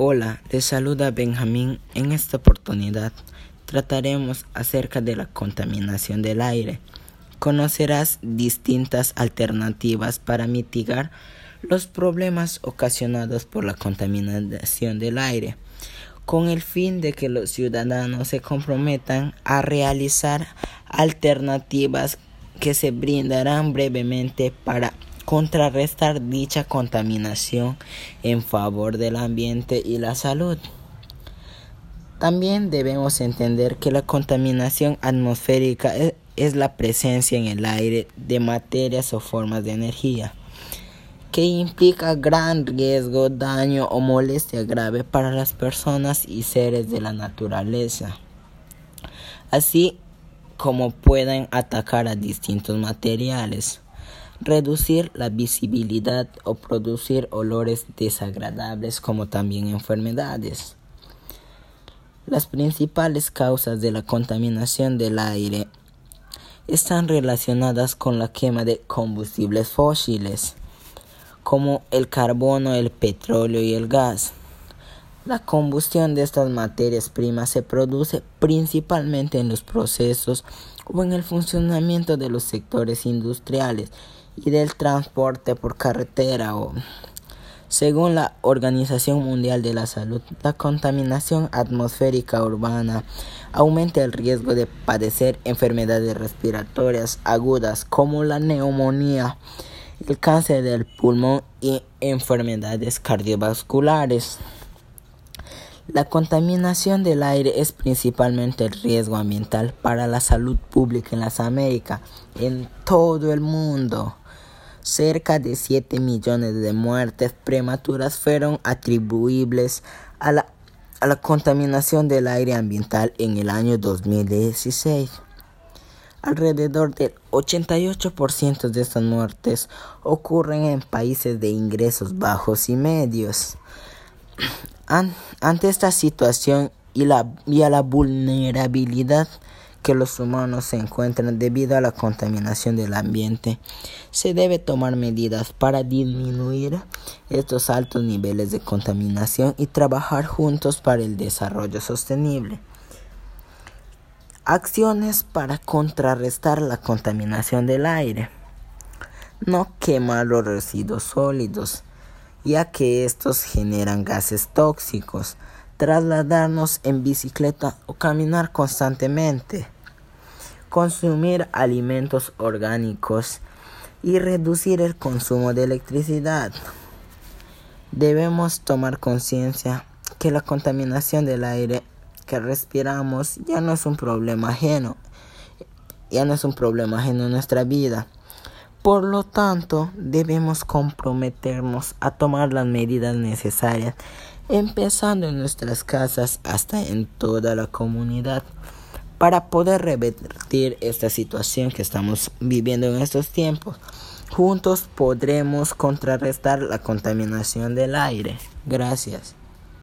Hola, les saluda Benjamín. En esta oportunidad trataremos acerca de la contaminación del aire. Conocerás distintas alternativas para mitigar los problemas ocasionados por la contaminación del aire, con el fin de que los ciudadanos se comprometan a realizar alternativas que se brindarán brevemente para contrarrestar dicha contaminación en favor del ambiente y la salud. También debemos entender que la contaminación atmosférica e-, es, la presencia en el aire de materias o formas de energía que implica gran riesgo, daño o molestia grave para las personas y seres de la naturaleza, así como pueden atacar a distintos materiales reducir la visibilidad o producir olores desagradables como también enfermedades. Las principales causas de la contaminación del aire están relacionadas con la quema de combustibles fósiles, como el carbono, el petróleo y el gas. La combustión de estas materias primas se produce principalmente en los procesos o en el funcionamiento de los sectores industriales y del transporte por carretera o según la Organización Mundial de la Salud, la contaminación atmosférica urbana aumenta el riesgo de padecer enfermedades respiratorias agudas como la neumonía, el cáncer del pulmón y enfermedades cardiovasculares. La contaminación del aire es principalmente el riesgo ambiental para la salud pública en las Américas, en todo el mundo. Cerca de 7 millones de muertes prematuras fueron atribuibles a la, a la contaminación del aire ambiental en el año 2016. Alrededor del 88% de estas muertes ocurren en países de ingresos bajos y medios. Ante esta situación y, la, y a la vulnerabilidad que los humanos se encuentran debido a la contaminación del ambiente, se debe tomar medidas para disminuir estos altos niveles de contaminación y trabajar juntos para el desarrollo sostenible. Acciones para contrarrestar la contaminación del aire. No quemar los residuos sólidos, ya que estos generan gases tóxicos trasladarnos en bicicleta o caminar constantemente, consumir alimentos orgánicos y reducir el consumo de electricidad. Debemos tomar conciencia que la contaminación del aire que respiramos ya no es un problema ajeno, ya no es un problema ajeno en nuestra vida. Por lo tanto, debemos comprometernos a tomar las medidas necesarias empezando en nuestras casas hasta en toda la comunidad, para poder revertir esta situación que estamos viviendo en estos tiempos. Juntos podremos contrarrestar la contaminación del aire. Gracias.